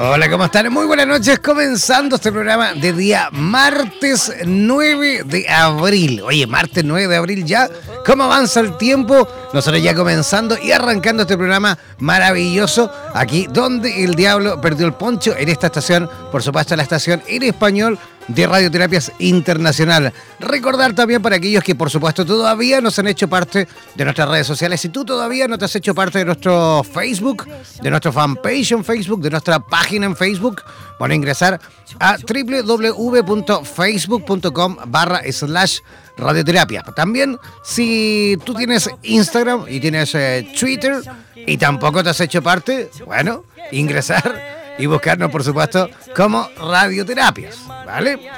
Hola, ¿cómo están? Muy buenas noches. Comenzando este programa de día martes 9 de abril. Oye, martes 9 de abril ya. ¿Cómo avanza el tiempo? Nosotros ya comenzando y arrancando este programa maravilloso aquí donde el diablo perdió el poncho en esta estación, por supuesto la estación en español de Radioterapias Internacional. Recordar también para aquellos que por supuesto todavía no se han hecho parte de nuestras redes sociales. Si tú todavía no te has hecho parte de nuestro Facebook, de nuestro fanpage en Facebook, de nuestra página en Facebook, a ingresar a www.facebook.com barra slash radioterapia. También si tú tienes Instagram y tienes eh, Twitter y tampoco te has hecho parte, bueno, ingresar y buscarnos, por supuesto, como Radioterapias, ¿vale?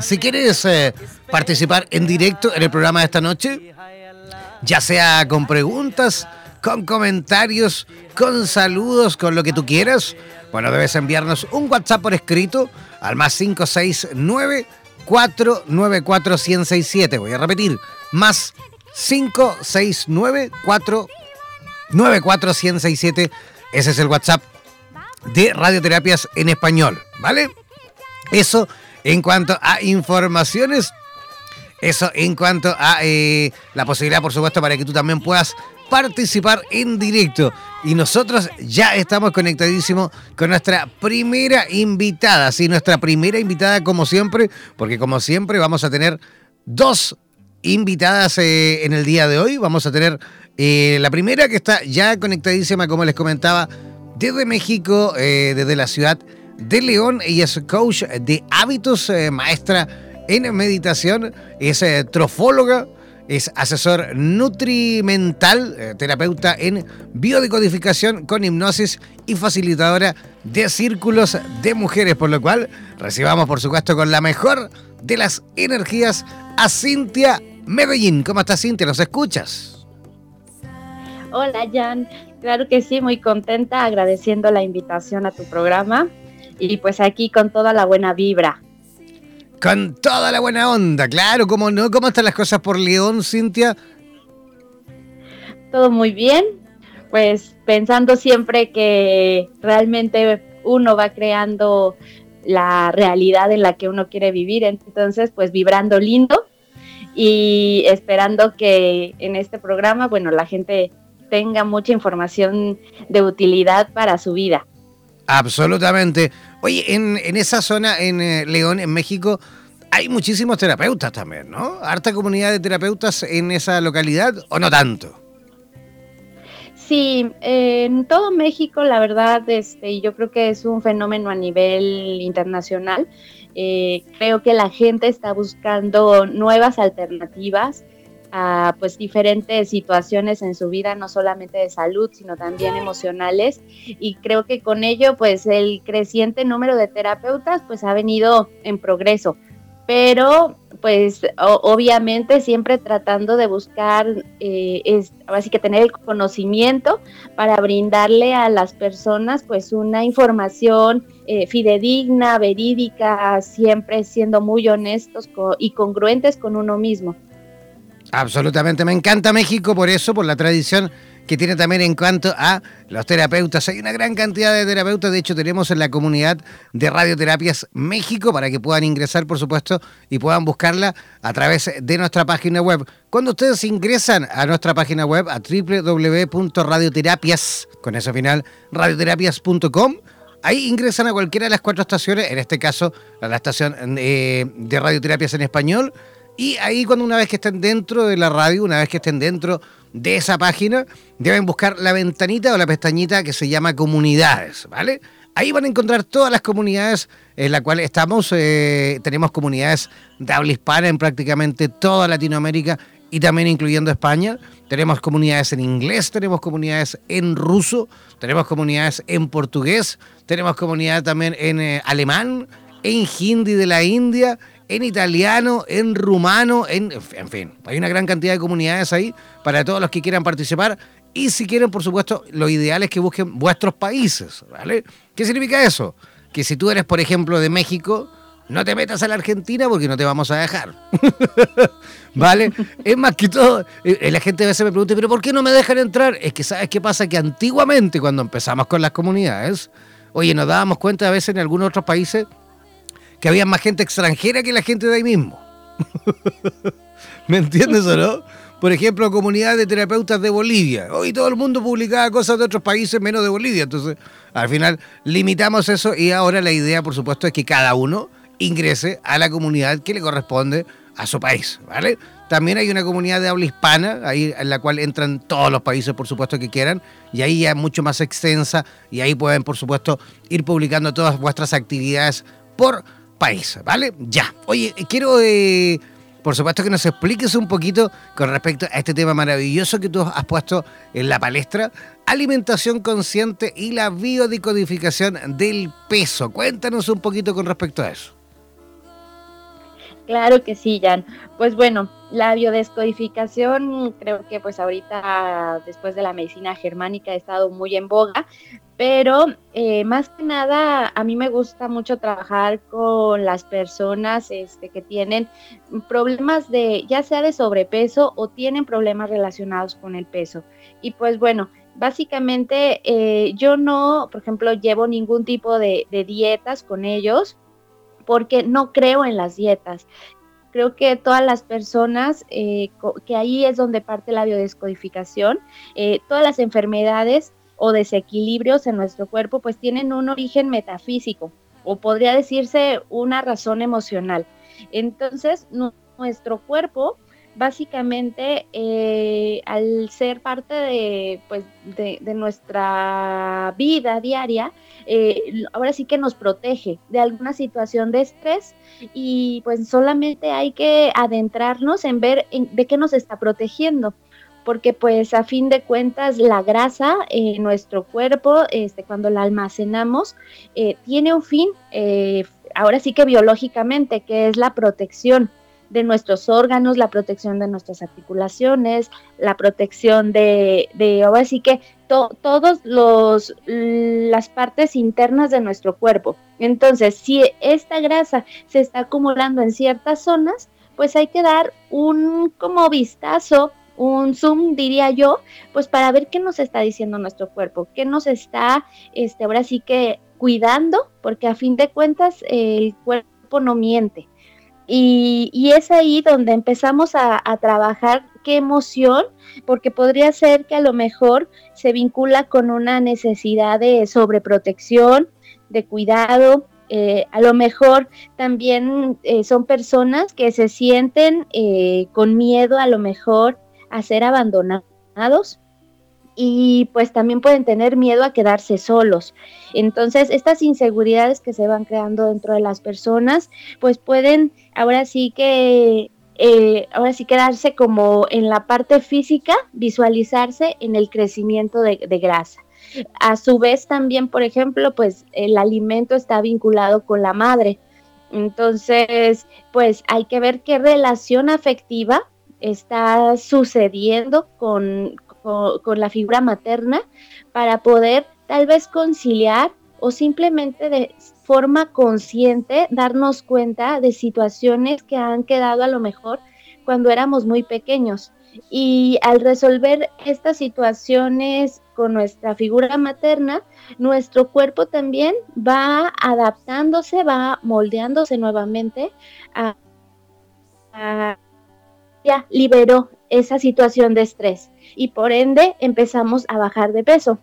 Si quieres eh, participar en directo en el programa de esta noche, ya sea con preguntas, con comentarios, con saludos, con lo que tú quieras, bueno, debes enviarnos un WhatsApp por escrito al más 569 494 1067. Voy a repetir, más 569 494 1067. Ese es el WhatsApp de radioterapias en español, ¿vale? Eso en cuanto a informaciones, eso en cuanto a eh, la posibilidad, por supuesto, para que tú también puedas participar en directo. Y nosotros ya estamos conectadísimos con nuestra primera invitada, sí, nuestra primera invitada como siempre, porque como siempre vamos a tener dos invitadas eh, en el día de hoy. Vamos a tener eh, la primera que está ya conectadísima, como les comentaba, desde México, eh, desde la ciudad de León. Ella es coach de hábitos, eh, maestra en meditación, es eh, trofóloga, es asesor nutrimental, terapeuta en biodecodificación con hipnosis y facilitadora de círculos de mujeres, por lo cual recibamos por supuesto con la mejor de las energías a Cintia Medellín. ¿Cómo estás Cintia? ¿Nos escuchas? Hola Jan, Claro que sí, muy contenta, agradeciendo la invitación a tu programa y pues aquí con toda la buena vibra. Con toda la buena onda, claro, ¿cómo no? ¿Cómo están las cosas por León, Cintia? Todo muy bien, pues pensando siempre que realmente uno va creando la realidad en la que uno quiere vivir, entonces pues vibrando lindo y esperando que en este programa, bueno, la gente tenga mucha información de utilidad para su vida. Absolutamente. Oye, en, esa zona, en eh, León, en México, hay muchísimos terapeutas también, ¿no? ¿Harta comunidad de terapeutas en esa localidad o no tanto? Sí, en todo México, la verdad, este, yo creo que es un fenómeno a nivel internacional. Eh, creo que la gente está buscando nuevas alternativas a pues diferentes situaciones en su vida, no solamente de salud, sino también emocionales. Y creo que con ello, pues el creciente número de terapeutas, pues ha venido en progreso. Pero pues obviamente siempre tratando de buscar, eh, es, así que tener el conocimiento para brindarle a las personas pues una información eh, fidedigna, verídica, siempre siendo muy honestos y congruentes con uno mismo. Absolutamente, me encanta México por eso, por la tradición que tiene también en cuanto a los terapeutas. Hay una gran cantidad de terapeutas, de hecho tenemos en la comunidad de Radioterapias México para que puedan ingresar, por supuesto, y puedan buscarla a través de nuestra página web. Cuando ustedes ingresan a nuestra página web a www.radioterapias, con ese final, radioterapias.com, Ahí ingresan a cualquiera de las cuatro estaciones, en este caso a la estación eh, de radioterapias en español, y ahí cuando una vez que estén dentro de la radio, una vez que estén dentro de esa página, deben buscar la ventanita o la pestañita que se llama comunidades, ¿vale? Ahí van a encontrar todas las comunidades en las cuales estamos. Eh, tenemos comunidades de habla hispana en prácticamente toda Latinoamérica y también incluyendo España. Tenemos comunidades en inglés, tenemos comunidades en ruso, tenemos comunidades en portugués, tenemos comunidades también en eh, alemán, en hindi de la India, en italiano, en rumano, en, en fin, hay una gran cantidad de comunidades ahí para todos los que quieran participar. Y si quieren, por supuesto, lo ideal es que busquen vuestros países, ¿vale? ¿Qué significa eso? Que si tú eres, por ejemplo, de México, no te metas a la Argentina porque no te vamos a dejar. ¿Vale? Es más que todo, eh, la gente a veces me pregunta, pero ¿por qué no me dejan entrar? Es que sabes qué pasa, que antiguamente cuando empezamos con las comunidades, oye, nos dábamos cuenta a veces en algunos otros países que había más gente extranjera que la gente de ahí mismo. ¿Me entiendes o no? Por ejemplo, comunidad de terapeutas de Bolivia. Hoy todo el mundo publicaba cosas de otros países menos de Bolivia. Entonces, al final limitamos eso y ahora la idea, por supuesto, es que cada uno ingrese a la comunidad que le corresponde a su país, ¿vale? También hay una comunidad de habla hispana, ahí en la cual entran todos los países, por supuesto, que quieran, y ahí ya es mucho más extensa, y ahí pueden, por supuesto, ir publicando todas vuestras actividades por país, ¿vale? Ya. Oye, quiero, eh, por supuesto, que nos expliques un poquito con respecto a este tema maravilloso que tú has puesto en la palestra, alimentación consciente y la biodicodificación del peso. Cuéntanos un poquito con respecto a eso. Claro que sí, Jan. Pues bueno, la biodescodificación creo que pues ahorita después de la medicina germánica ha estado muy en boga, pero eh, más que nada a mí me gusta mucho trabajar con las personas este, que tienen problemas de ya sea de sobrepeso o tienen problemas relacionados con el peso. Y pues bueno, básicamente eh, yo no, por ejemplo, llevo ningún tipo de, de dietas con ellos porque no creo en las dietas. Creo que todas las personas, eh, que ahí es donde parte la biodescodificación, eh, todas las enfermedades o desequilibrios en nuestro cuerpo pues tienen un origen metafísico o podría decirse una razón emocional. Entonces, nuestro cuerpo básicamente eh, al ser parte de, pues, de, nuestra vida diaria, eh, ahora sí que nos protege de alguna situación de estrés y pues solamente hay que adentrarnos en ver de qué nos está protegiendo porque pues a fin de cuentas la grasa en nuestro cuerpo, este, cuando la almacenamos, eh, tiene un fin, ahora sí que biológicamente, que es la protección de nuestros órganos, la protección de nuestras articulaciones, la protección de, de ahora sí que todas los las partes internas de nuestro cuerpo. Entonces, si esta grasa se está acumulando en ciertas zonas, pues hay que dar un como vistazo, un zoom diría yo, pues para ver qué nos está diciendo nuestro cuerpo, qué nos está, este, ahora sí que cuidando, porque a fin de cuentas el cuerpo no miente. Y, es ahí donde empezamos a, trabajar qué emoción, porque podría ser que a lo mejor se vincula con una necesidad de sobreprotección, de cuidado. Eh, a lo mejor también eh, son personas que se sienten eh, con miedo a lo mejor a ser abandonados y pues también pueden tener miedo a quedarse solos. Entonces, estas inseguridades que se van creando dentro de las personas, pues pueden ahora sí que eh, ahora sí quedarse como en la parte física, visualizarse en el crecimiento de, grasa. A su vez también, por ejemplo, pues el alimento está vinculado con la madre. Entonces, pues hay que ver qué relación afectiva está sucediendo con, con la figura materna para poder tal vez conciliar o simplemente de forma consciente darnos cuenta de situaciones que han quedado a lo mejor cuando éramos muy pequeños. Y al resolver estas situaciones con nuestra figura materna, nuestro cuerpo también va adaptándose, va moldeándose nuevamente a, ya liberó esa situación de estrés y por ende empezamos a bajar de peso.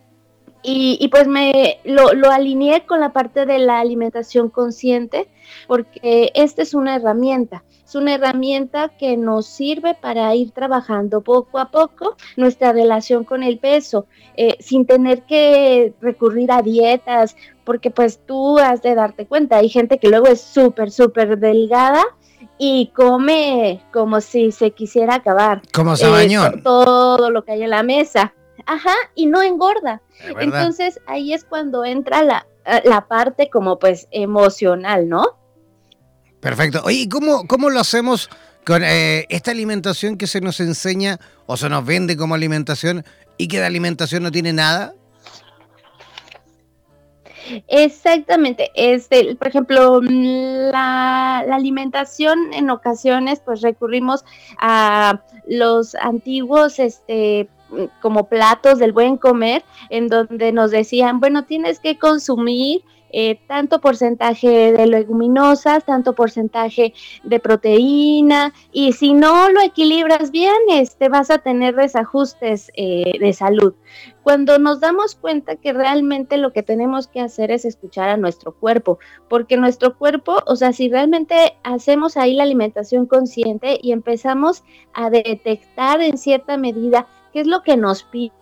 Y, pues me lo, alineé con la parte de la alimentación consciente, porque esta es una herramienta, es una herramienta que nos sirve para ir trabajando poco a poco nuestra relación con el peso, eh, sin tener que recurrir a dietas, porque pues tú has de darte cuenta, hay gente que luego es súper, súper delgada y come como si se quisiera acabar. Como se eh, todo lo que hay en la mesa. Ajá, y no engorda. Entonces ahí es cuando entra la, eh, la, parte como pues emocional, ¿no? Perfecto. Oye, ¿cómo, cómo lo hacemos con eh, esta alimentación que se nos enseña o se nos vende como alimentación y que de alimentación no tiene nada? Exactamente, este, por ejemplo, la, la, alimentación en ocasiones, pues recurrimos a los antiguos, este, como platos del buen comer, en donde nos decían, bueno, tienes que consumir eh, tanto porcentaje de leguminosas, tanto porcentaje de proteína, y si no lo equilibras bien, este, vas a tener desajustes eh, de salud. Cuando nos damos cuenta que realmente lo que tenemos que hacer es escuchar a nuestro cuerpo, porque nuestro cuerpo, o sea, si realmente hacemos ahí la alimentación consciente y empezamos a detectar en cierta medida qué es lo que nos pide,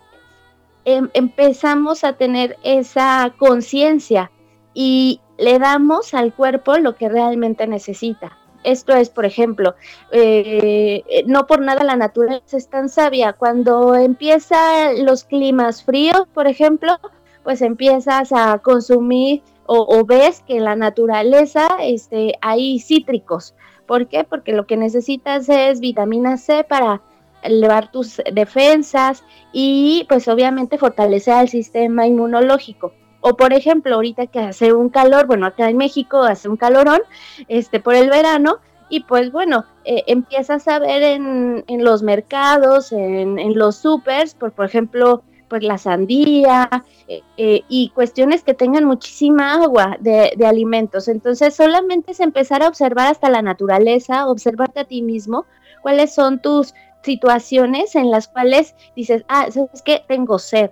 em, empezamos a tener esa conciencia y le damos al cuerpo lo que realmente necesita. Esto es, por ejemplo, eh, no por nada la naturaleza es tan sabia. Cuando empiezan los climas fríos, por ejemplo, pues empiezas a consumir o, ves que en la naturaleza este, hay cítricos. ¿Por qué? Porque lo que necesitas es vitamina C para elevar tus defensas y pues obviamente fortalecer el sistema inmunológico. O por ejemplo, ahorita que hace un calor, bueno, acá en México hace un calorón, este, por el verano, y pues bueno, eh, empiezas a ver en, en los mercados, en, en los supers, por, por ejemplo, pues la sandía eh, eh, y cuestiones que tengan muchísima agua de, de, alimentos. Entonces solamente es empezar a observar hasta la naturaleza, observarte a ti mismo, cuáles son tus situaciones en las cuales dices, ah, ¿sabes qué? Tengo sed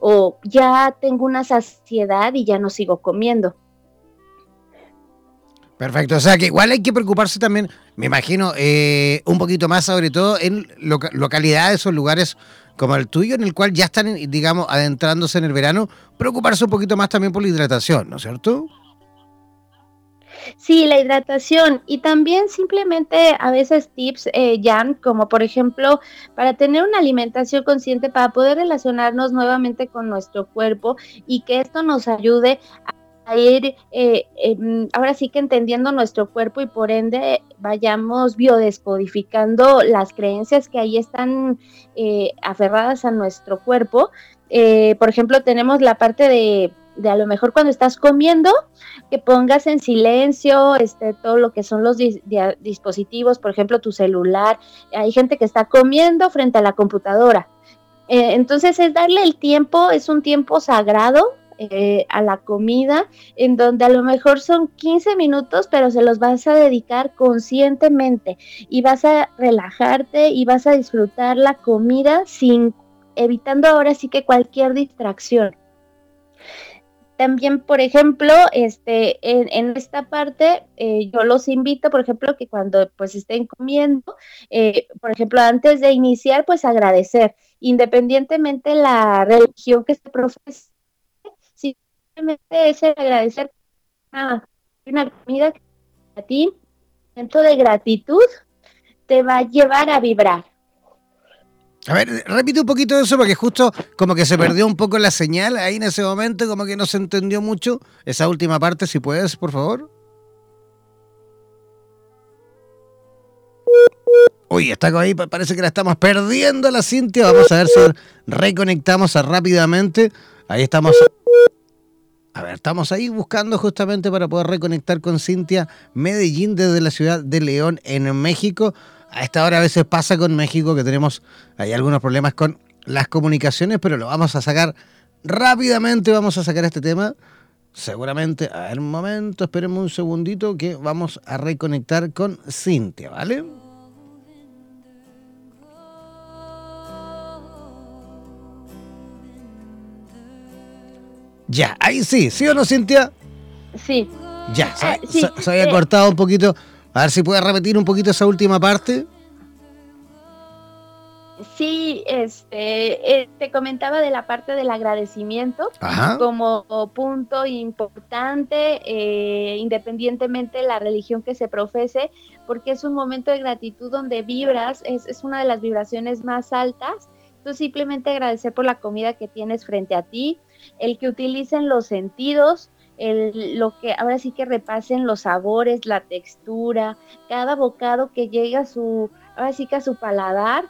o ya tengo una saciedad y ya no sigo comiendo. Perfecto, o sea que igual hay que preocuparse también, me imagino, eh, un poquito más sobre todo en localidades o lugares como el tuyo, en el cual ya están, digamos, adentrándose en el verano, preocuparse un poquito más también por la hidratación, ¿no es cierto? Sí, la hidratación y también simplemente a veces tips, eh, Jan, como por ejemplo, para tener una alimentación consciente, para poder relacionarnos nuevamente con nuestro cuerpo y que esto nos ayude a ir eh, ahora sí que entendiendo nuestro cuerpo y por ende vayamos biodescodificando las creencias que ahí están eh, aferradas a nuestro cuerpo. Eh, por ejemplo, tenemos la parte de de a lo mejor cuando estás comiendo, que pongas en silencio este, todo lo que son los dispositivos, por ejemplo, tu celular. Hay gente que está comiendo frente a la computadora. Eh, entonces es darle el tiempo, es un tiempo sagrado eh, a la comida, en donde a lo mejor son 15 minutos, pero se los vas a dedicar conscientemente y vas a relajarte y vas a disfrutar la comida sin evitando ahora sí que cualquier distracción. También, por ejemplo, este, en, esta parte, eh, yo los invito, por ejemplo, que cuando pues estén comiendo, eh, por ejemplo, antes de iniciar, pues agradecer, independientemente la religión que se profese, simplemente es agradecer una, una comida a ti, momento de gratitud, te va a llevar a vibrar. A ver, repite un poquito eso porque justo como que se perdió un poco la señal ahí en ese momento, como que no se entendió mucho esa última parte, si puedes, por favor. Uy, está ahí, parece que la estamos perdiendo la Cintia. Vamos a ver si reconectamos rápidamente. Ahí estamos. A ver, estamos ahí buscando justamente para poder reconectar con Cintia Medellín desde la ciudad de León en México. A esta hora a veces pasa con México que tenemos hay algunos problemas con las comunicaciones, pero lo vamos a sacar rápidamente. Vamos a sacar este tema. Seguramente, a ver un momento, esperemos un segundito que vamos a reconectar con Cintia, ¿vale? Ya, ahí sí, ¿sí o no, Cintia? Sí. Ya, se, eh, había eh. cortado un poquito. A ver si puede repetir un poquito esa última parte. Sí, este, eh, te comentaba de la parte del agradecimiento como punto importante, independientemente de la religión que se profese, porque es un momento de gratitud donde vibras, es, es una de las vibraciones más altas. Entonces simplemente agradecer por la comida que tienes frente a ti, el que utilicen los sentidos, lo que ahora sí que repasen los sabores, la textura, cada bocado que llega a su, ahora sí que a su paladar,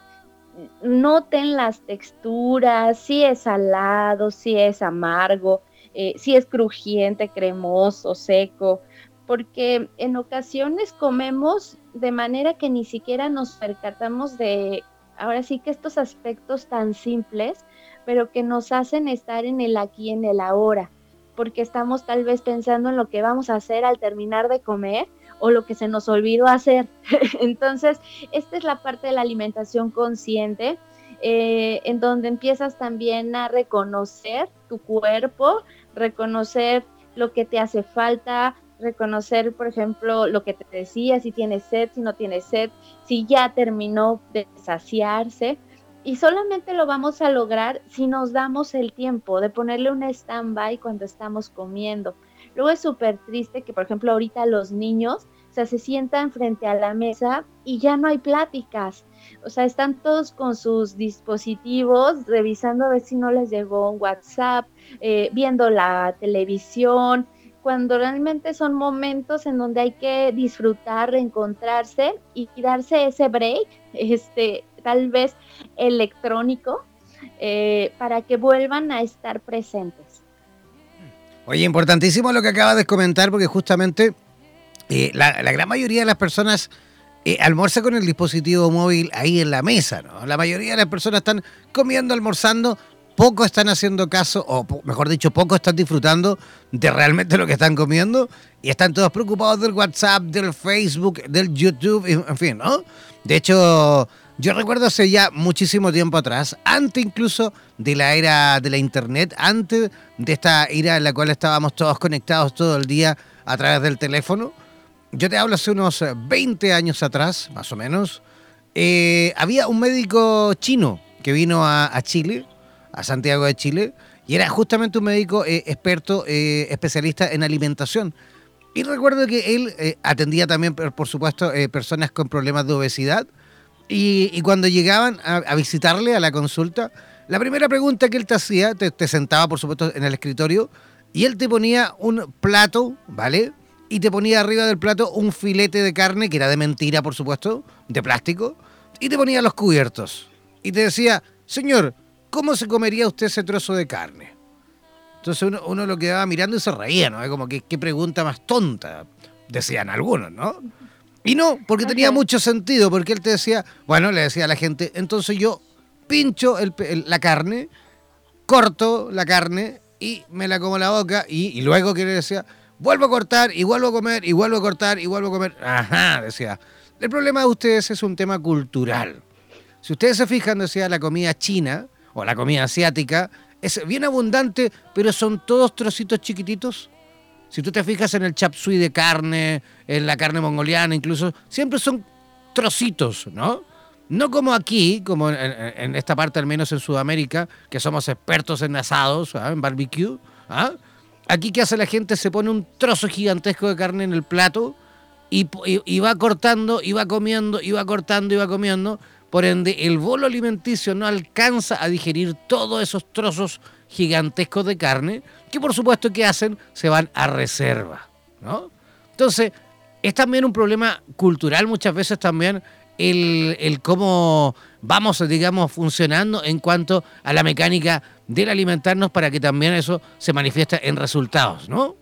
noten las texturas, si es salado, si es amargo, eh, si es crujiente, cremoso, seco, porque en ocasiones comemos de manera que ni siquiera nos percatamos de, ahora sí que estos aspectos tan simples pero que nos hacen estar en el aquí, en el ahora, porque estamos tal vez pensando en lo que vamos a hacer al terminar de comer o lo que se nos olvidó hacer. Entonces, esta es la parte de la alimentación consciente, eh, en donde empiezas también a reconocer tu cuerpo, reconocer lo que te hace falta, reconocer, por ejemplo, lo que te decía, si tienes sed, si no tienes sed, si ya terminó de saciarse. Y solamente lo vamos a lograr si nos damos el tiempo de ponerle un stand-by cuando estamos comiendo. Luego es súper triste que, por ejemplo, ahorita los niños o sea, se sientan frente a la mesa y ya no hay pláticas. O sea, están todos con sus dispositivos, revisando a ver si no les llegó un WhatsApp, eh, viendo la televisión, cuando realmente son momentos en donde hay que disfrutar, reencontrarse y darse ese break, este, tal vez electrónico, eh, para que vuelvan a estar presentes. Oye, importantísimo lo que acabas de comentar, porque justamente eh, la, gran mayoría de las personas eh, almuerza con el dispositivo móvil ahí en la mesa, ¿no? La mayoría de las personas están comiendo, almorzando, poco están haciendo caso, o mejor dicho, poco están disfrutando de realmente lo que están comiendo y están todos preocupados del WhatsApp, del Facebook, del YouTube, en fin, ¿no? De hecho, yo recuerdo hace ya muchísimo tiempo atrás, antes incluso de la era de la internet, antes de esta era en la cual estábamos todos conectados todo el día a través del teléfono. Yo te hablo hace unos 20 años atrás, más o menos. Eh, había un médico chino que vino a, Chile, a Santiago de Chile, y era justamente un médico eh, experto, eh, especialista en alimentación. Y recuerdo que él atendía también, por supuesto, personas con problemas de obesidad y, cuando llegaban a, visitarle a la consulta, la primera pregunta que él te hacía, te, sentaba por supuesto en el escritorio, y él te ponía un plato, ¿vale? Y te ponía arriba del plato un filete de carne, que era de mentira, por supuesto, de plástico, y te ponía los cubiertos. Y te decía, señor, ¿cómo se comería usted ese trozo de carne? Entonces uno, uno lo quedaba mirando y se reía, ¿no? Como que qué pregunta más tonta, decían algunos, ¿no? Y no, porque tenía mucho sentido, porque él te decía, bueno, le decía a la gente, entonces yo pincho la carne, corto la carne y me la como en la boca y, luego que le decía, vuelvo a cortar y vuelvo a comer y vuelvo a cortar y vuelvo a comer. Ajá, decía. El problema de ustedes es un tema cultural. Si ustedes se fijan, decía, la comida china o la comida asiática es bien abundante, pero son todos trocitos chiquititos si tú te fijas en el chap suey de carne, en la carne mongoliana incluso, siempre son trocitos, ¿no? No como aquí, como en, esta parte al menos en Sudamérica, que somos expertos en asados, ¿ah? en barbecue. ¿ah? Aquí, ¿qué hace la gente? Se pone un trozo gigantesco de carne en el plato y, va cortando, y va comiendo, y va cortando, y va comiendo. Por ende, el bolo alimenticio no alcanza a digerir todos esos trozos gigantescos de carne, que por supuesto que hacen, se van a reserva. ¿no? Entonces, es también un problema cultural muchas veces también el, el, cómo vamos, digamos, funcionando en cuanto a la mecánica del alimentarnos para que también eso se manifieste en resultados, ¿no?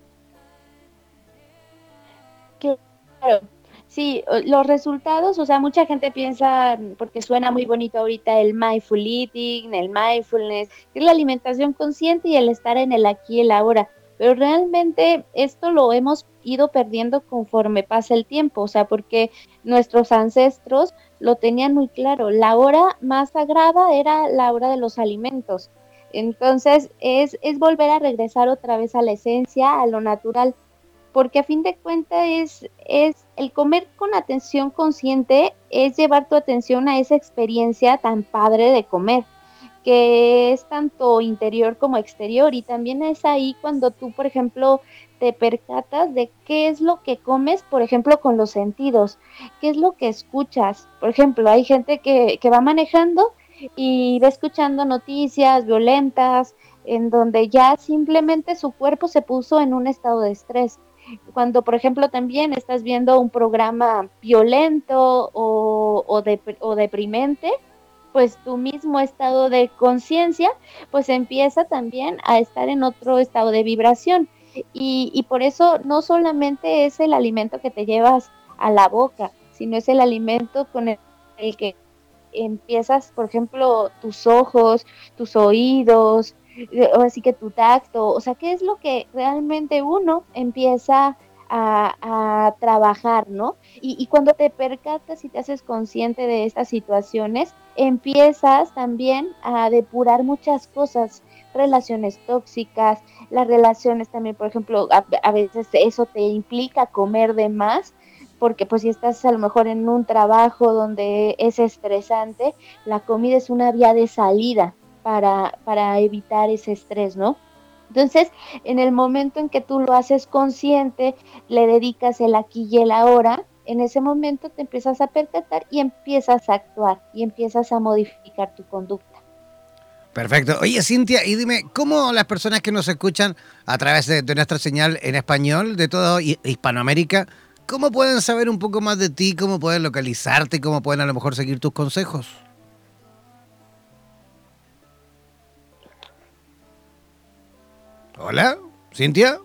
Claro, sí, los resultados, o sea, mucha gente piensa, porque suena muy bonito ahorita el mindful eating, el mindfulness, que la alimentación consciente y el estar en el aquí y el ahora, pero realmente esto lo hemos ido perdiendo conforme pasa el tiempo, o sea, porque nuestros ancestros lo tenían muy claro, la hora más sagrada era la hora de los alimentos. Entonces es, es volver a regresar otra vez a la esencia, a lo natural porque a fin de cuentas es, es el comer con atención consciente, es llevar tu atención a esa experiencia tan padre de comer, que es tanto interior como exterior y también es ahí cuando tú, por ejemplo, te percatas de qué es lo que comes, por ejemplo, con los sentidos, qué es lo que escuchas. Por ejemplo, hay gente que, que va manejando y va escuchando noticias violentas, en donde ya simplemente su cuerpo se puso en un estado de estrés cuando, por ejemplo, también estás viendo un programa violento o, o, deprimente, pues tu mismo estado de conciencia, pues empieza también a estar en otro estado de vibración. Y, y por eso no solamente es el alimento que te llevas a la boca, sino es el alimento con el, el que empiezas, por ejemplo, tus ojos, tus oídos, o así que tu tacto, o sea, ¿qué es lo que realmente uno empieza a, trabajar, ¿no? Y, cuando te percatas y te haces consciente de estas situaciones, empiezas también a depurar muchas cosas, relaciones tóxicas, las relaciones también, por ejemplo, a, a veces eso te implica comer de más, porque pues si estás a lo mejor en un trabajo donde es estresante, la comida es una vía de salida para, para evitar ese estrés, ¿no? Entonces, en el momento en que tú lo haces consciente, le dedicas el aquí y el ahora, en ese momento te empiezas a percatar y empiezas a actuar y empiezas a modificar tu conducta. Perfecto. Oye, Cintia, y dime, ¿cómo las personas que nos escuchan a través de, de nuestra señal en español de toda Hispanoamérica, cómo pueden saber un poco más de ti, cómo pueden localizarte, cómo pueden a lo mejor seguir tus consejos? Hola, Cintia.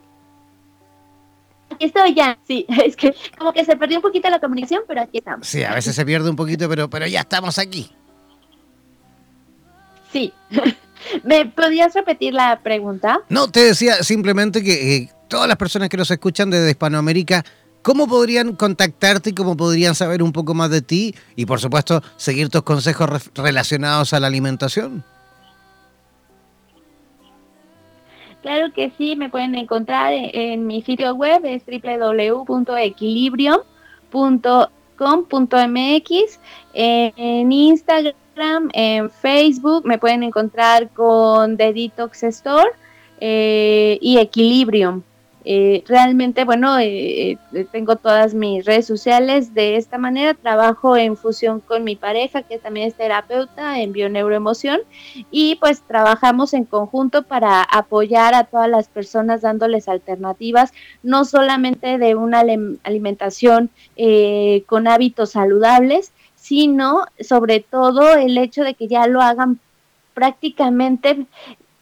Aquí estoy ya, sí, es que como que se perdió un poquito la comunicación, pero aquí estamos. Sí, a veces se pierde un poquito, pero, pero ya estamos aquí. Sí. ¿Me podías repetir la pregunta? No, te decía simplemente que eh, todas las personas que nos escuchan desde Hispanoamérica, ¿cómo podrían contactarte y cómo podrían saber un poco más de ti y, por supuesto, seguir tus consejos relacionados a la alimentación? Claro que sí, me pueden encontrar en, mi sitio web, es www.equilibrium.com.mx, en Instagram, en Facebook, me pueden encontrar con The Detox Store eh, y Equilibrium. Eh, realmente, bueno, eh, eh, tengo todas mis redes sociales de esta manera. Trabajo en fusión con mi pareja, que también es terapeuta en bioneuroemoción, y pues trabajamos en conjunto para apoyar a todas las personas dándoles alternativas, no solamente de una alimentación con hábitos saludables, sino sobre todo el hecho de que ya lo hagan prácticamente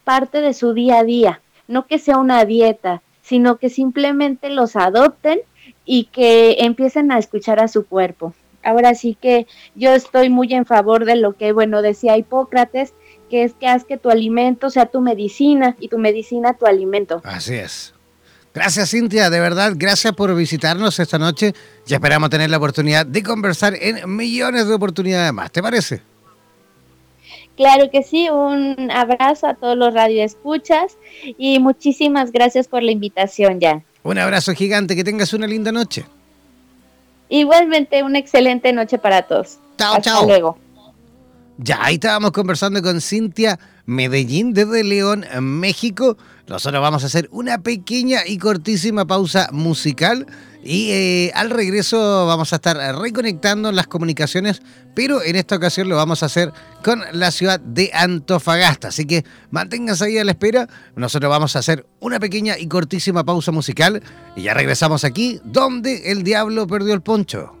parte de su día a día, no que sea una dieta, sino que simplemente los adopten y que empiecen a escuchar a su cuerpo. Ahora sí que yo estoy muy en favor de lo que, bueno, decía Hipócrates, que es que haz que tu alimento sea tu medicina y tu medicina tu alimento. Así es. Gracias Cintia, de verdad, gracias por visitarnos esta noche y esperamos tener la oportunidad de conversar en millones de oportunidades más. ¿Te parece? Claro que sí, un abrazo a todos los radioescuchas y muchísimas gracias por la invitación ya. Un abrazo gigante, que tengas una linda noche. Igualmente, una excelente noche para todos. Chao, Hasta chao. luego. Ya, ahí estábamos conversando con Cintia Medellín desde León, México. Nosotros vamos a hacer una pequeña y cortísima pausa musical Y eh, al regreso vamos a estar reconectando las comunicaciones, pero en esta ocasión lo vamos a hacer con la ciudad de Antofagasta. Así que manténganse ahí a la espera. Nosotros vamos a hacer una pequeña y cortísima pausa musical y ya regresamos aquí donde el diablo perdió el poncho.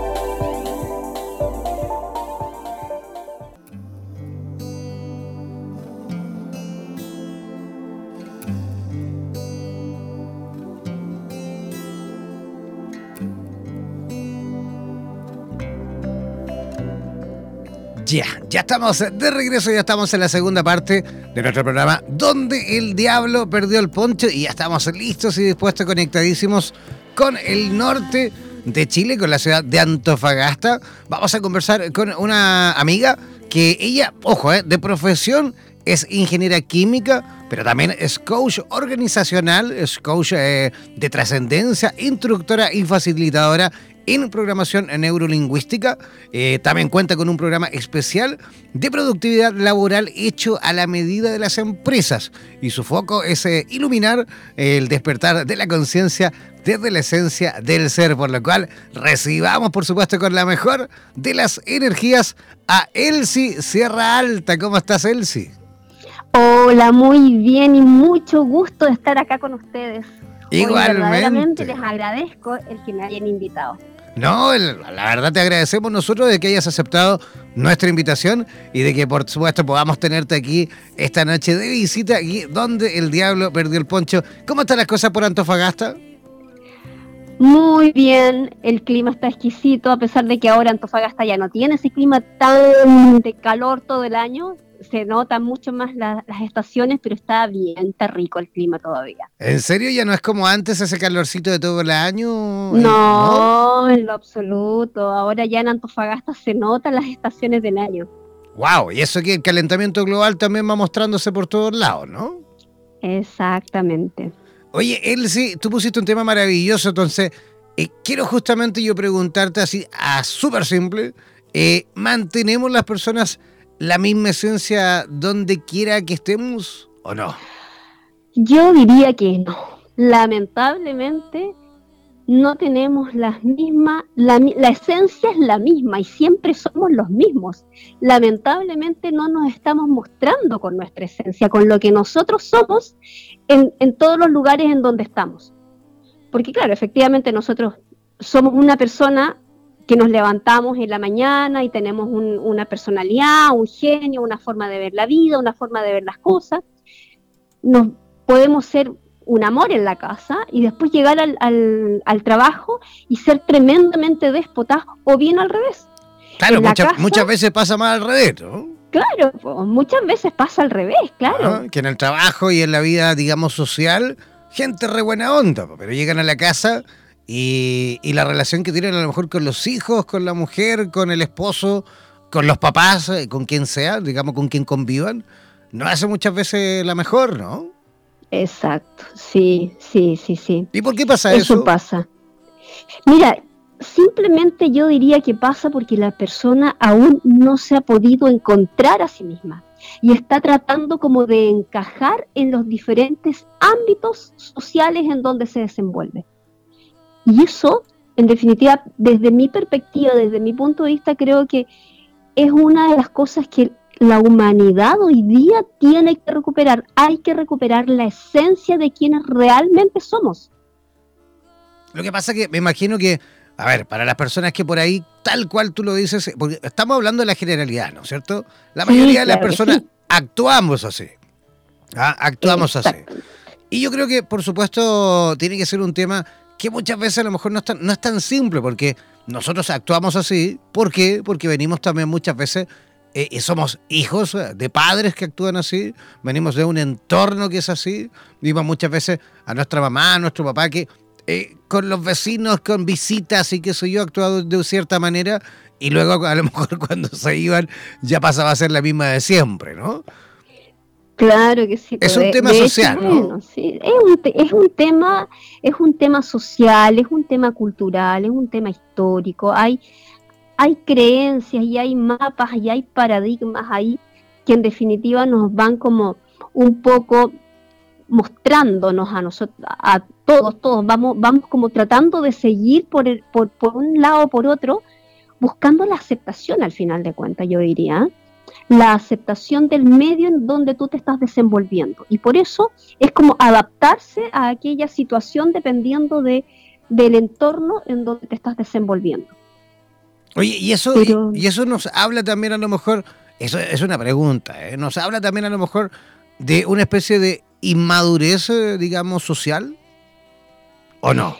Ya, ya estamos de regreso, ya estamos en la segunda parte de nuestro programa Donde el Diablo perdió el poncho y ya estamos listos y dispuestos, conectadísimos con el norte de Chile, con la ciudad de Antofagasta. Vamos a conversar con una amiga que ella, ojo, eh, de profesión es ingeniera química, pero también es coach organizacional, es coach eh, de trascendencia, instructora y facilitadora en programación neurolingüística. Eh, también cuenta con un programa especial de productividad laboral hecho a la medida de las empresas. Y su foco es eh, iluminar el despertar de la conciencia desde la esencia del ser. Por lo cual recibamos, por supuesto, con la mejor de las energías a Elsie Sierra Alta. ¿Cómo estás, Elsie? Hola, muy bien y mucho gusto de estar acá con ustedes. Igualmente. les agradezco el que me hayan invitado. No, la verdad te agradecemos nosotros de que hayas aceptado nuestra invitación y de que por supuesto podamos tenerte aquí esta noche de visita aquí donde el diablo perdió el poncho. ¿Cómo están las cosas por Antofagasta? Muy bien, el clima está exquisito, a pesar de que ahora Antofagasta ya no tiene ese clima tan de calor todo el año, se notan mucho más las estaciones, pero está bien, está rico el clima todavía. ¿En serio ya no es como antes ese calorcito de todo el año? No, en lo absoluto. Ahora ya en Antofagasta se notan las estaciones del año. Wow, y eso que el calentamiento global también va mostrándose por todos lados, ¿no? Exactamente. Oye, Elsie, tú pusiste un tema maravilloso, entonces eh, quiero justamente yo preguntarte así, a súper simple, eh, ¿mantenemos las personas la misma esencia donde quiera que estemos o no? Yo diría que no. Lamentablemente no tenemos las mismas, la, esencia es la misma y siempre somos los mismos. Lamentablemente no nos estamos mostrando con nuestra esencia, con lo que nosotros somos en, en todos los lugares en donde estamos. Porque claro, efectivamente nosotros somos una persona que nos levantamos en la mañana y tenemos una personalidad, un genio, una forma de ver la vida, una forma de ver las cosas. Nos podemos ser un amor en la casa y después llegar al, trabajo y ser tremendamente déspotas o bien al revés. Claro, muchas veces pasa más al revés, ¿no? Claro, muchas veces pasa al revés, claro. que en el trabajo y en la vida, digamos, social, gente re buena onda, pero llegan a la casa y, la relación que tienen a lo mejor con los hijos, con la mujer, con el esposo, con los papás, eh, con quien sea, digamos, con quien convivan, no hace muchas veces la mejor, ¿no? Exacto, sí, sí, sí, sí. ¿Y por qué pasa eso? Eso pasa. Mira, simplemente yo diría que pasa porque la persona aún no se ha podido encontrar a sí misma y está tratando como de encajar en los diferentes ámbitos sociales en donde se desenvuelve. Y eso, en definitiva, desde mi perspectiva, desde mi punto de vista, creo que es una de las cosas que la humanidad hoy día tiene que recuperar. Hay que recuperar la esencia de quienes realmente somos. Lo que pasa que me imagino que, a ver, para las personas que por ahí, tal cual tú lo dices, porque estamos hablando de la generalidad, ¿no es cierto? La mayoría de las personas actuamos así. ¿ah? Actuamos así. Y yo creo que, por supuesto, tiene que ser un tema que muchas veces a lo mejor no es tan, no es tan simple, porque nosotros actuamos así. ¿Por qué? Porque venimos también muchas veces eh, somos hijos de padres que actúan así, venimos de un entorno que es así, vimos muchas veces a nuestra mamá, a nuestro papá que eh, con los vecinos, con visitas y qué sé yo, actuado de cierta manera y luego a lo mejor cuando se iban ya pasaba a ser la misma de siempre, ¿no? Claro que sí. Es un tema social, ¿no? sí, es, un, es un tema, es un tema social, es un tema cultural, es un tema histórico. Hay, hay creencias y hay mapas y hay paradigmas ahí que en definitiva nos van como un poco mostrándonos a nosotros, a todos, todos, vamos, vamos como tratando de seguir por, el, por, por un lado o por otro, buscando la aceptación al final de cuentas, yo diría, la aceptación del medio en donde tú te estás desenvolviendo. Y por eso es como adaptarse a aquella situación dependiendo de, del entorno en donde te estás desenvolviendo. Oye, y eso, y, eso nos habla también a lo mejor, eso es una pregunta, ¿eh? nos habla también a lo mejor de una especie de inmadurez, eh, digamos, social. ¿O no?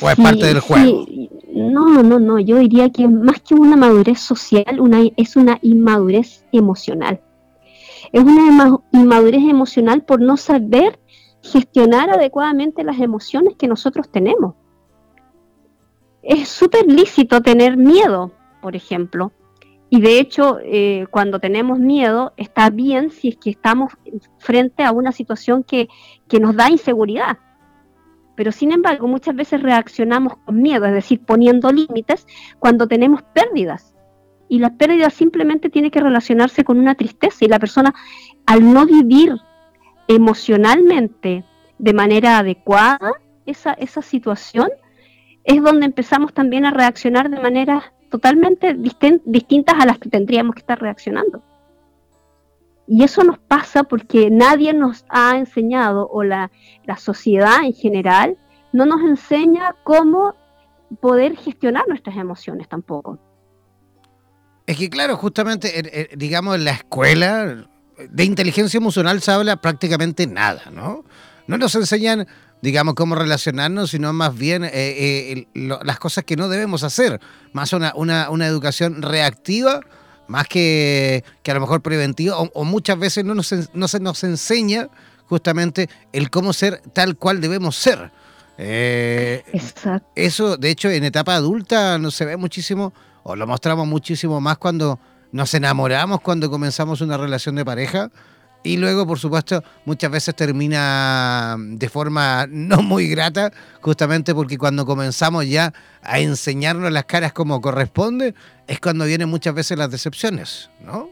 ¿O es parte del juego? No, no, no, yo diría que más que una madurez social, una, es una inmadurez emocional. Es una inmadurez emocional por no saber gestionar adecuadamente las emociones que nosotros tenemos es súper lícito tener miedo, por ejemplo. Y de hecho, eh, cuando tenemos miedo, está bien si es que estamos frente a una situación que, que nos da inseguridad. Pero sin embargo, muchas veces reaccionamos con miedo, es decir, poniendo límites cuando tenemos pérdidas. Y la pérdida simplemente tiene que relacionarse con una tristeza. Y la persona, al no vivir emocionalmente de manera adecuada esa, esa situación, es donde empezamos también a reaccionar de maneras totalmente distintas a las que tendríamos que estar reaccionando. Y eso nos pasa porque nadie nos ha enseñado, o la, sociedad en general, no nos enseña cómo poder gestionar nuestras emociones tampoco. Es que claro, justamente, digamos, en la escuela de inteligencia emocional se habla prácticamente nada, ¿no? No nos enseñan digamos, cómo relacionarnos, sino más bien eh, eh, las cosas que no debemos hacer. Más una, una, educación reactiva, más que, que, a lo mejor preventiva, o, muchas veces no, nos, no se nos enseña justamente el cómo ser tal cual debemos ser. Eh, Exacto. Eso, de hecho, en etapa adulta no se ve muchísimo, o lo mostramos muchísimo más cuando nos enamoramos, cuando comenzamos una relación de pareja y luego, por supuesto, muchas veces termina de forma no muy grata, justamente porque cuando comenzamos ya a enseñarnos las caras como corresponde, es cuando vienen muchas veces las decepciones, ¿no?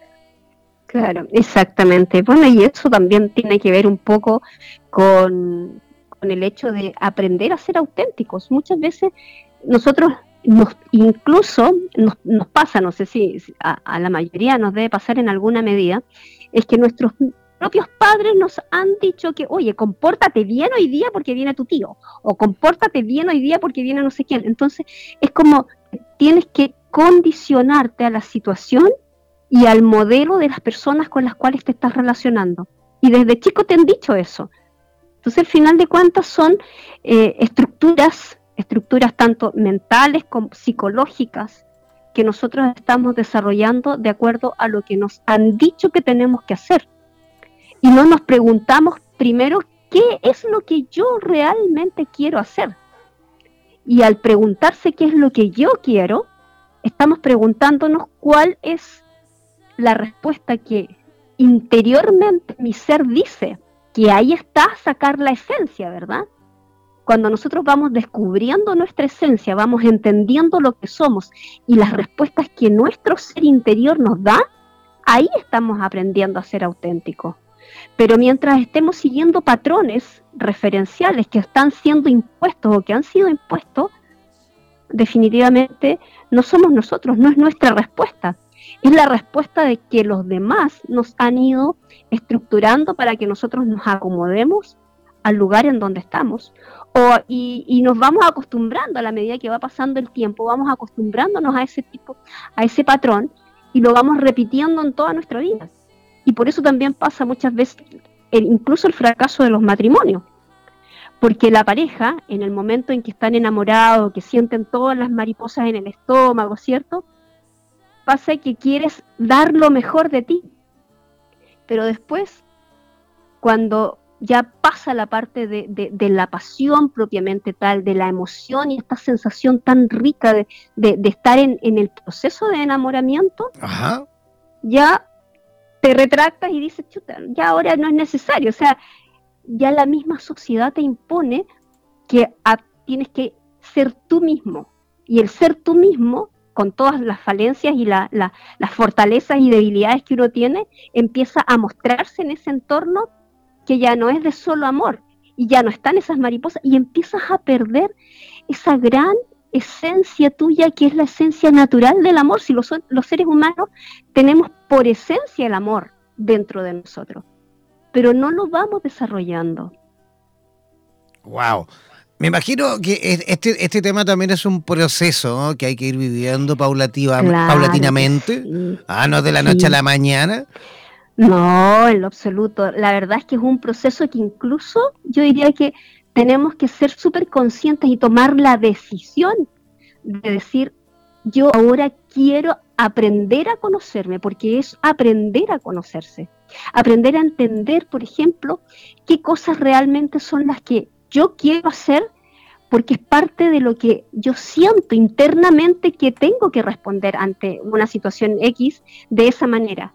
Claro, exactamente. Bueno, y eso también tiene que ver un poco con, el hecho de aprender a ser auténticos. Muchas veces nosotros nos, incluso nos, nos pasa, no sé si a, la mayoría nos debe pasar en alguna medida, es que nuestros propios padres nos han dicho que, oye, compórtate bien hoy día porque viene tu tío, o compórtate bien hoy día porque viene no sé quién. Entonces, es como tienes que condicionarte a la situación y al modelo de las personas con las cuales te estás relacionando. Y desde chico te han dicho eso. Entonces, al final de cuentas, son eh, estructuras, estructuras tanto mentales como psicológicas, que nosotros estamos desarrollando de acuerdo a lo que nos han dicho que tenemos que hacer y no nos preguntamos primero qué es lo que yo realmente quiero hacer. Y al preguntarse qué es lo que yo quiero, estamos preguntándonos cuál es la respuesta que interiormente mi ser dice, que ahí está sacar la esencia, ¿verdad? Cuando nosotros vamos descubriendo nuestra esencia, vamos entendiendo lo que somos y las respuestas que nuestro ser interior nos da, ahí estamos aprendiendo a ser auténticos. Pero mientras estemos siguiendo patrones referenciales que están siendo impuestos o que han sido impuestos, definitivamente no somos nosotros, no es nuestra respuesta. Es la respuesta de que los demás nos han ido estructurando para que nosotros nos acomodemos al lugar en donde estamos. Y, y, nos vamos acostumbrando a la medida que va pasando el tiempo, vamos acostumbrándonos a ese tipo, a ese patrón, y lo vamos repitiendo en toda nuestra vida. Y por eso también pasa muchas veces incluso el fracaso de los matrimonios. Porque la pareja, en el momento en que están enamorados, que sienten todas las mariposas en el estómago, ¿cierto? Pasa que quieres dar lo mejor de ti. Pero después, cuando ya pasa la parte de, la pasión propiamente tal, de la emoción y esta sensación tan rica de, estar en, el proceso de enamoramiento, ya te retractas y dices, chuta, ya ahora no es necesario. O sea, ya la misma sociedad te impone que tienes que ser tú mismo. Y el ser tú mismo, con todas las falencias y las fortalezas y debilidades que uno tiene, empieza a mostrarse en ese entorno que ya no es de solo amor y ya no están esas mariposas y empiezas a perder esa gran esencia tuya que es la esencia natural del amor. Si los, los seres humanos tenemos por esencia el amor dentro de nosotros pero no lo vamos desarrollando. Wow. Me imagino que este, este tema también es un proceso que hay que ir viviendo paulativa, paulatinamente. Ah, no de la noche a la mañana. No, en lo absoluto. La verdad es que es un proceso que incluso yo diría que tenemos que ser súper conscientes y tomar la decisión de decir, yo ahora quiero aprender a conocerme, porque es aprender a conocerse. Aprender a entender, por ejemplo, qué cosas realmente son las que yo quiero hacer porque es parte de lo que yo siento internamente que tengo que responder ante una situación X de esa manera.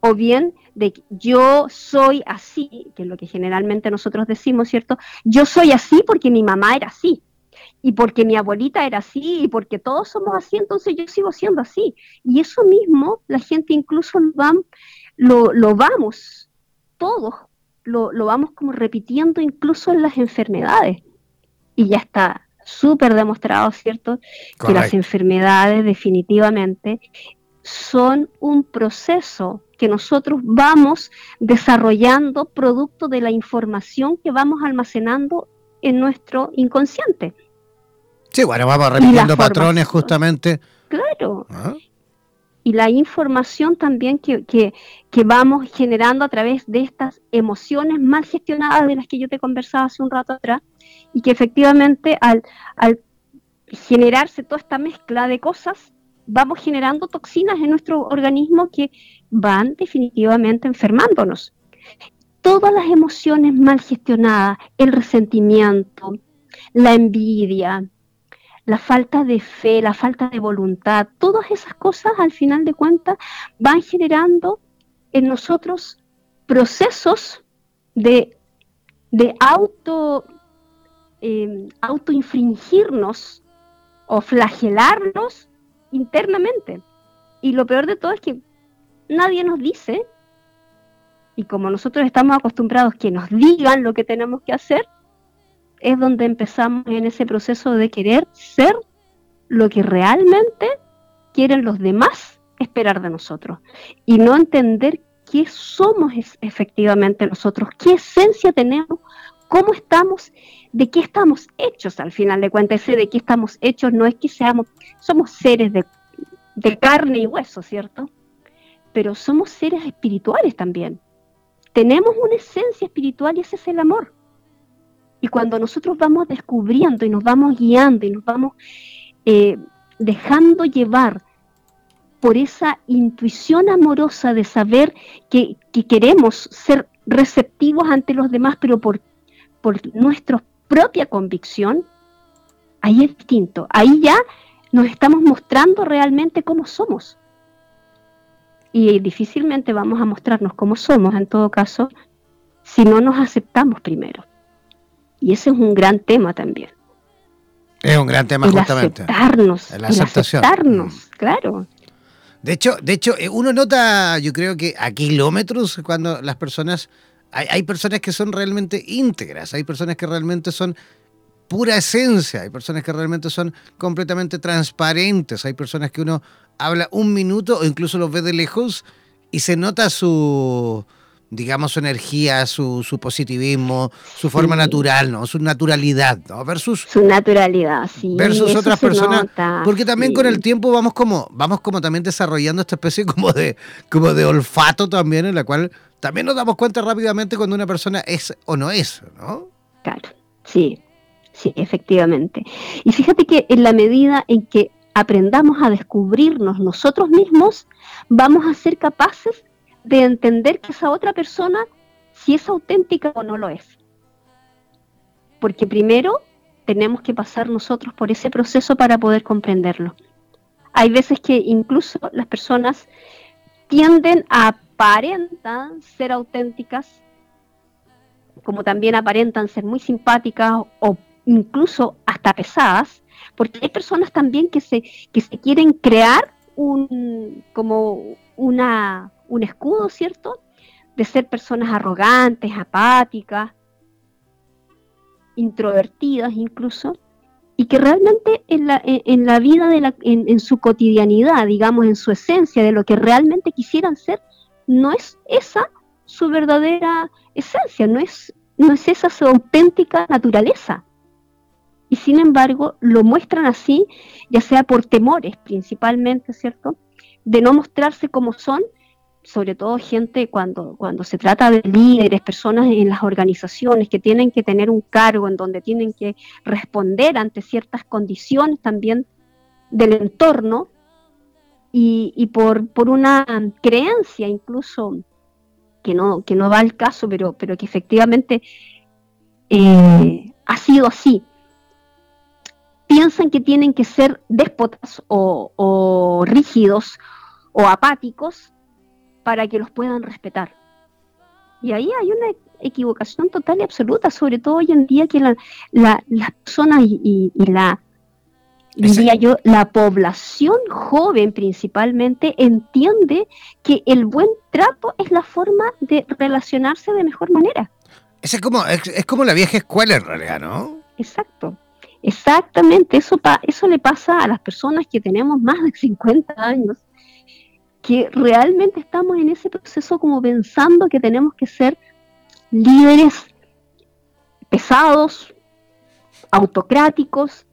O bien de que yo soy así, que es lo que generalmente nosotros decimos, ¿cierto? Yo soy así porque mi mamá era así, y porque mi abuelita era así, y porque todos somos así, entonces yo sigo siendo así. Y eso mismo la gente incluso lo, vamos, todos lo, vamos como repitiendo incluso en las enfermedades. Y ya está súper demostrado, ¿cierto? Que las enfermedades definitivamente son un proceso que nosotros vamos desarrollando producto de la información que vamos almacenando en nuestro inconsciente. Sí, bueno, vamos repitiendo patrones justamente. Claro. ¿Ah? y la información también que, vamos generando a través de estas emociones mal gestionadas de las que yo te conversaba hace un rato atrás, y que efectivamente al, al generarse toda esta mezcla de cosas, vamos generando toxinas en nuestro organismo que van definitivamente enfermándonos. Todas las emociones mal gestionadas, el resentimiento, la envidia, la falta de fe, la falta de voluntad, todas esas cosas al final de cuentas van generando en nosotros procesos de, de auto, eh, autoinfringirnos o flagelarnos internamente. Y lo peor de todo es que nadie nos dice, y como nosotros estamos acostumbrados que nos digan lo que tenemos que hacer, es donde empezamos en ese proceso de querer ser lo que realmente quieren los demás esperar de nosotros y no entender qué somos efectivamente nosotros, qué esencia tenemos, cómo estamos, de qué estamos hechos al final de cuentas. Ese de qué estamos hechos no es que seamos, somos seres de, de carne y hueso, ¿cierto? Pero somos seres espirituales también. Tenemos una esencia espiritual y ese es el amor. Y cuando nosotros vamos descubriendo y nos vamos guiando y nos vamos eh, dejando llevar por esa intuición amorosa de saber que, queremos ser receptivos ante los demás, pero por, por nuestra propia convicción, ahí es distinto. Ahí ya nos estamos mostrando realmente cómo somos. Y difícilmente vamos a mostrarnos cómo somos, en todo caso, si no nos aceptamos primero. Y ese es un gran tema también. Es un gran tema justamente. Aceptarnos, la aceptarnos, mm. claro. De hecho, de hecho, eh, uno nota, yo creo que a kilómetros cuando las personas, hay, hay personas que son realmente íntegras, hay personas que realmente son pura esencia, hay personas que realmente son completamente transparentes, hay personas que uno habla un minuto o incluso los ve de lejos y se nota su, digamos, su energía, su, su positivismo, su forma natural, ¿no? Su naturalidad, ¿no? Versus... Su naturalidad, sí. Versus otras personas. porque también con el tiempo vamos como, vamos como también desarrollando esta especie como de, como de olfato también, en la cual también nos damos cuenta rápidamente cuando una persona es o no es, ¿no? Claro. Sí, sí, efectivamente. Y fíjate que en la medida en que aprendamos a descubrirnos nosotros mismos, vamos a ser capaces de entender que esa otra persona, si es auténtica o no lo es. Porque primero tenemos que pasar nosotros por ese proceso para poder comprenderlo. Hay veces que incluso las personas tienden a aparentar ser auténticas, como también aparentan ser muy simpáticas o incluso hasta pesadas, porque hay personas también que se, que se quieren crear un, como una, un escudo, ¿cierto? De ser personas arrogantes, apáticas, introvertidas incluso, y que realmente en la, en la vida, de la, en, en, su cotidianidad, digamos, en su esencia, de lo que realmente quisieran ser, no es esa su verdadera esencia, no es, no es esa su auténtica naturaleza y sin embargo lo muestran así, ya sea por temores principalmente, ¿cierto? De no mostrarse como son, sobre todo gente cuando, cuando se trata de líderes, personas en las organizaciones que tienen que tener un cargo en donde tienen que responder ante ciertas condiciones también del entorno y, por, por una creencia incluso que no, que no va al caso, pero, pero que efectivamente eh, ha sido así piensan que tienen que ser déspotas o, rígidos o apáticos para que los puedan respetar. Y ahí hay una equivocación total y absoluta, sobre todo hoy en día que la, la, las personas y, la, diría yo, la población joven principalmente entiende que el buen trato es la forma de relacionarse de mejor manera. Es como, es como la vieja escuela en realidad, ¿no? Exacto. Exactamente, eso, eso le pasa a las personas que tenemos más de 50 años, que realmente estamos en ese proceso como pensando que tenemos que ser líderes pesados, autocráticos.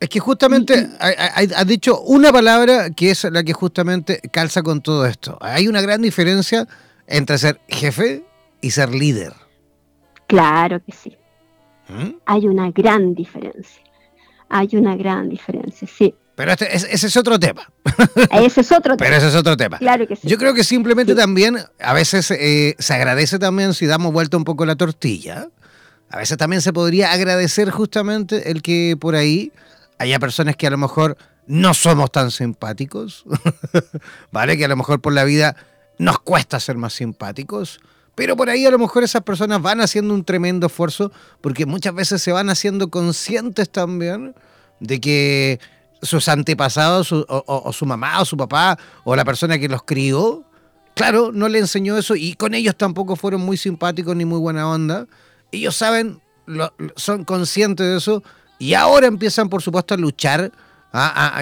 Es que justamente has dicho una palabra que es la que justamente calza con todo esto. Hay una gran diferencia entre ser jefe y ser líder. Claro que sí. ¿Mm? Hay una gran diferencia. Hay una gran diferencia, sí. Pero este, ese es otro tema. Ese es otro tema. Pero ese es otro tema. Claro que sí. Yo creo que simplemente también, a veces eh, se agradece también si damos vuelta un poco la tortilla. A veces también se podría agradecer justamente el que por ahí haya personas que a lo mejor no somos tan simpáticos, ¿vale? Que a lo mejor por la vida nos cuesta ser más simpáticos pero por ahí a lo mejor esas personas van haciendo un tremendo esfuerzo porque muchas veces se van haciendo conscientes también de que sus antepasados o, su mamá o su papá o la persona que los crió, claro, no le enseñó eso y con ellos tampoco fueron muy simpáticos ni muy buena onda. Ellos saben, son conscientes de eso y ahora empiezan por supuesto a luchar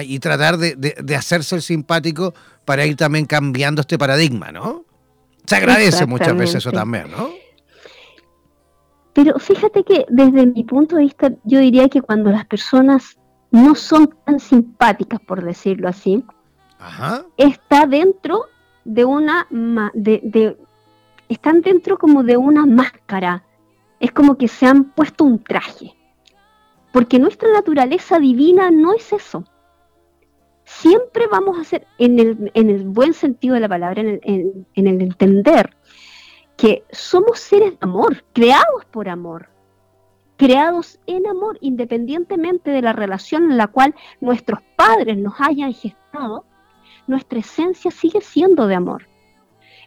y tratar de, de hacerse el simpático para ir también cambiando este paradigma, ¿no? Se agradece muchas veces eso también, ¿no? Pero fíjate que desde mi punto de vista, yo diría que cuando las personas no son tan simpáticas, por decirlo así, está dentro de una de, están dentro como de una máscara. Es como que se han puesto un traje. Porque nuestra naturaleza divina no es eso siempre vamos a ser, en el, en el buen sentido de la palabra, en el, en, el entender que somos seres de amor, creados por amor, creados en amor, independientemente de la relación en la cual nuestros padres nos hayan gestado, nuestra esencia sigue siendo de amor.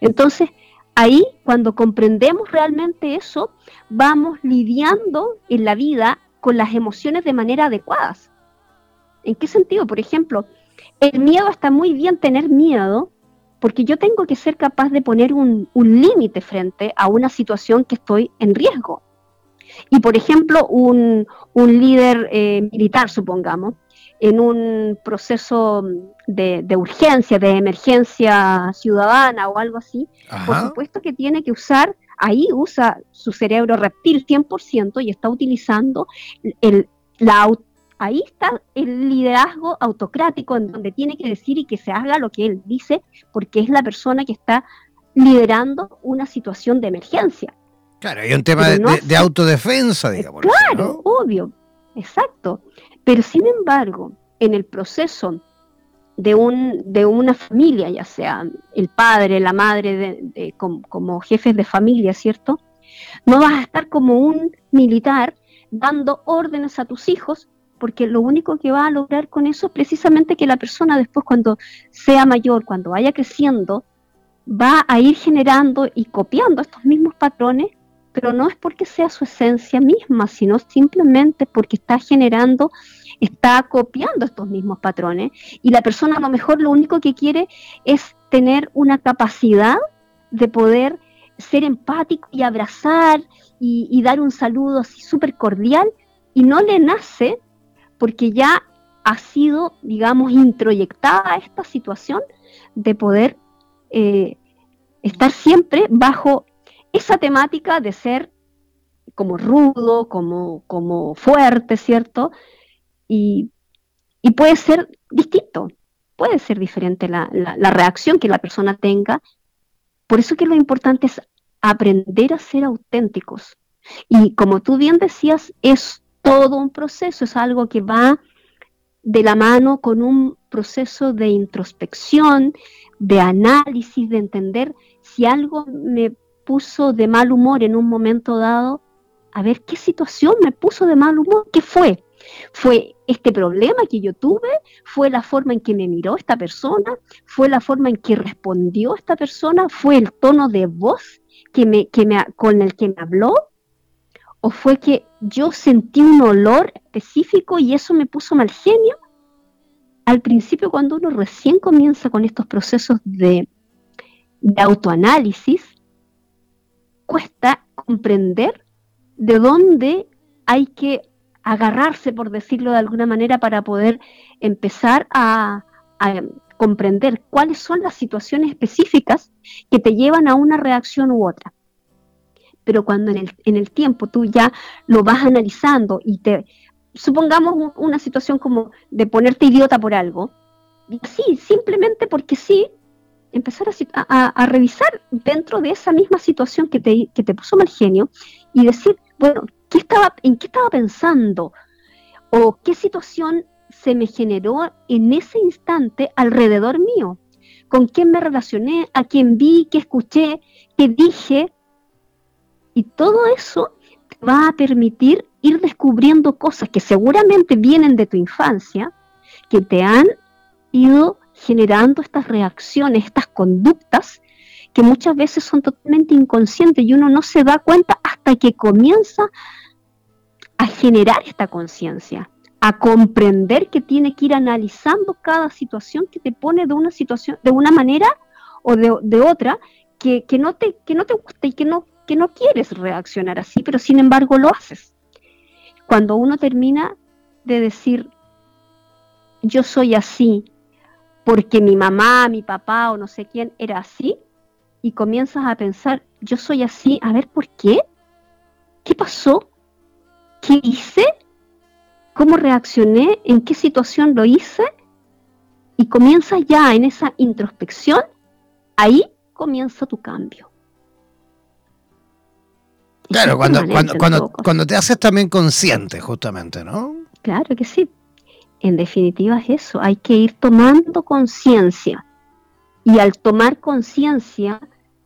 Entonces, ahí, cuando comprendemos realmente eso, vamos lidiando en la vida con las emociones de manera adecuadas. ¿En qué sentido? Por ejemplo, el miedo está muy bien tener miedo, porque yo tengo que ser capaz de poner un, límite frente a una situación que estoy en riesgo. Y por ejemplo, un, líder eh, militar, supongamos, en un proceso de, urgencia, de emergencia ciudadana o algo así, por supuesto que tiene que usar, ahí usa su cerebro reptil 100% y está utilizando el, la, ahí está el liderazgo autocrático en donde tiene que decir y que se haga lo que él dice porque es la persona que está liderando una situación de emergencia. Claro, hay un tema de, autodefensa, digamos. Claro, obvio, exacto. Pero sin embargo, en el proceso de, un, de una familia, ya sea el padre, la madre, de, como, jefes de familia, ¿cierto? No vas a estar como un militar dando órdenes a tus hijos, porque lo único que va a lograr con eso es precisamente que la persona después cuando sea mayor, cuando vaya creciendo, va a ir generando y copiando estos mismos patrones, pero no es porque sea su esencia misma, sino simplemente porque está generando está copiando estos mismos patrones y la persona a lo mejor lo único que quiere es tener una capacidad de poder ser empático y abrazar y, dar un saludo así súper cordial y no le nace porque ya ha sido, digamos, introyectada esta situación de poder eh, estar siempre bajo esa temática de ser como rudo, como, como fuerte, ¿cierto? Y, puede ser distinto, puede ser diferente la, reacción que la persona tenga. Por eso que lo importante es aprender a ser auténticos. Y como tú bien decías, es todo un proceso, es algo que va de la mano con un proceso de introspección, de análisis, de entender si algo me puso de mal humor en un momento dado, a ver qué situación me puso de mal humor, qué fue. Fue este problema que yo tuve, fue la forma en que me miró esta persona, fue la forma en que respondió esta persona, fue el tono de voz que me, que me, con el que me habló, o fue que yo sentí un olor específico y eso me puso mal genio. Al principio, cuando uno recién comienza con estos procesos de, de autoanálisis, cuesta comprender de dónde hay que agarrarse, por decirlo de alguna manera, para poder empezar a, comprender cuáles son las situaciones específicas que te llevan a una reacción u otra. Pero cuando en el, en el tiempo tú ya lo vas analizando y te, supongamos una situación como de ponerte idiota por algo, sí, simplemente porque sí, empezar a, revisar dentro de esa misma situación que te, que te puso mal genio y decir, bueno, ¿en qué estaba pensando? ¿O qué situación se me generó en ese instante alrededor mío? ¿Con quién me relacioné? ¿A quién vi? ¿Qué escuché? ¿Qué dije? Y todo eso te va a permitir ir descubriendo cosas que seguramente vienen de tu infancia, que te han ido generando estas reacciones, estas conductas que muchas veces son totalmente inconscientes y uno no se da cuenta hasta que comienza a generar esta conciencia, a comprender que tiene que ir analizando cada situación que te pone de una situación, de una manera o de, otra, que, no te, que no te gusta y que no, que no quieres reaccionar así, pero sin embargo lo haces. Cuando uno termina de decir, yo soy así, porque mi mamá, mi papá o no sé quién era así, y comienzas a pensar, yo soy así, a ver por qué, qué pasó, qué hice, cómo reaccioné, en qué situación lo hice, y comienzas ya en esa introspección, ahí comienza tu cambio. Claro, cuando, cuando, cuando, cuando te haces también consciente, justamente, ¿no? Claro que sí. En definitiva es eso, hay que ir tomando conciencia y al tomar conciencia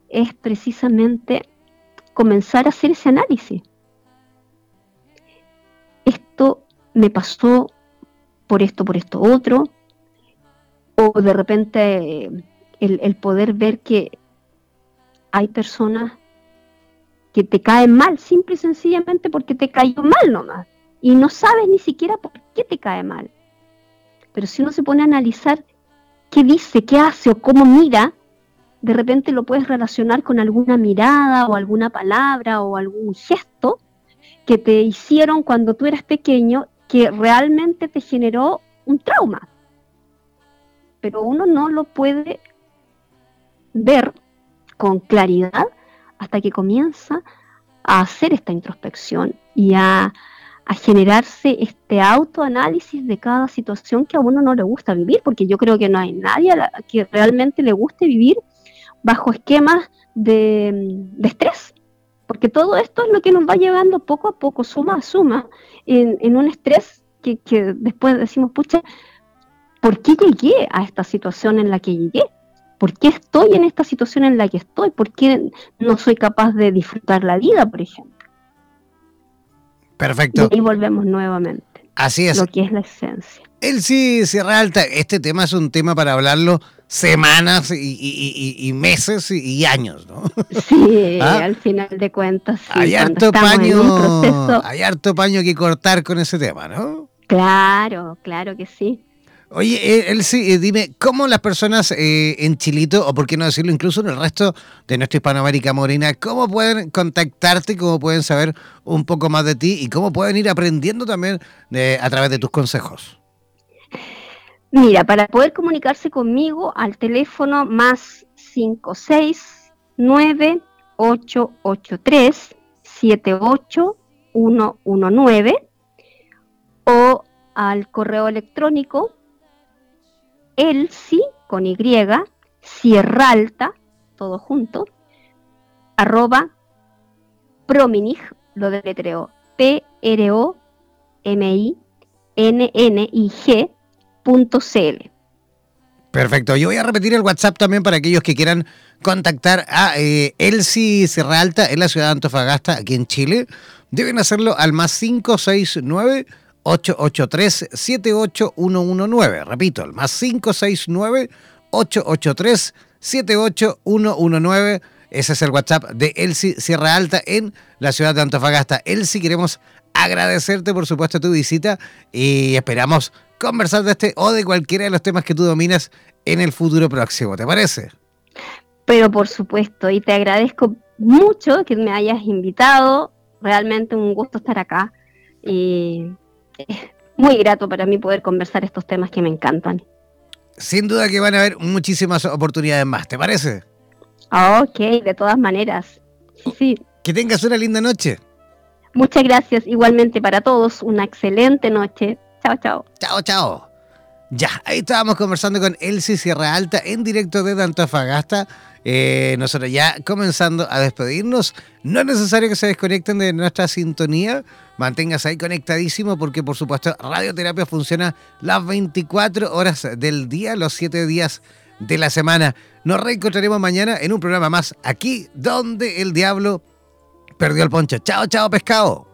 es precisamente comenzar a hacer ese análisis. Me pasó por esto, por esto otro, o de repente el, poder ver que hay personas que te caen mal, simple y sencillamente porque te cayó mal nomás, y no sabes ni siquiera por qué te cae mal. Pero si uno se pone a analizar qué dice, qué hace o cómo mira, de repente lo puedes relacionar con alguna mirada o alguna palabra o algún gesto que te hicieron cuando tú eras pequeño que realmente te generó un trauma. Pero uno no lo puede ver con claridad hasta que comienza a hacer esta introspección y a a generarse este autoanálisis de cada situación que a uno no le gusta vivir, porque yo creo que no hay nadie que realmente le guste vivir bajo esquemas de, estrés, porque todo esto es lo que nos va llevando poco a poco, suma a suma, en, un estrés que, que después decimos, pucha, ¿por qué llegué a esta situación en la que llegué? ¿Por qué estoy en esta situación en la que estoy? ¿Por qué no soy capaz de disfrutar la vida, por ejemplo? Perfecto. Y volvemos nuevamente. Así es. Lo que es la esencia. El sí, Sierra Alta, este tema es un tema para hablarlo semanas y, meses y, años, ¿no? Sí, ¿Ah? al final de cuentas. Sí, hay harto paño, hay harto paño que cortar con ese tema, ¿no? Claro, claro que sí. Oye, él sí, eh, dime, ¿cómo las personas eh, en Chilito, o por qué no decirlo incluso en el resto de nuestra Hispanoamérica Morena, cómo pueden contactarte, cómo pueden saber un poco más de ti y cómo pueden ir aprendiendo también eh, a través de tus consejos? Mira, para poder comunicarse conmigo al teléfono más 569 883 78119 o al correo electrónico elsi con Y, Sierra Alta, todo junto, arroba prominig, lo deletreo, Perfecto. Yo voy a repetir el WhatsApp también para aquellos que quieran contactar a eh, Elsie Sierra Alta en la ciudad de Antofagasta, aquí en Chile. Deben hacerlo al más 569 883-78119. Repito, el más 569-883-78119. Ese es el WhatsApp de Elsie Sierra Alta en la ciudad de Antofagasta. Elsie, queremos agradecerte por supuesto tu visita y esperamos conversar de este o de cualquiera de los temas que tú dominas en el futuro próximo. ¿Te parece? Pero por supuesto, y te agradezco mucho que me hayas invitado. Realmente un gusto estar acá. Y muy grato para mí poder conversar estos temas que me encantan. Sin duda que van a haber muchísimas oportunidades más, ¿te parece? Ok, de todas maneras. Sí. Que tengas una linda noche. Muchas gracias, igualmente para todos, una excelente noche. Chao, chao. Chao, chao. Ya, ahí estábamos conversando con Elsie Sierra Alta en directo de Antofagasta. Eh, nosotros ya comenzando a despedirnos. No es necesario que se desconecten de nuestra sintonía. Manténgase ahí conectadísimo porque por supuesto Radioterapia funciona las 24 horas del día, los 7 días de la semana. Nos reencontraremos mañana en un programa más aquí donde el diablo perdió el poncho. Chao, chao, pescado.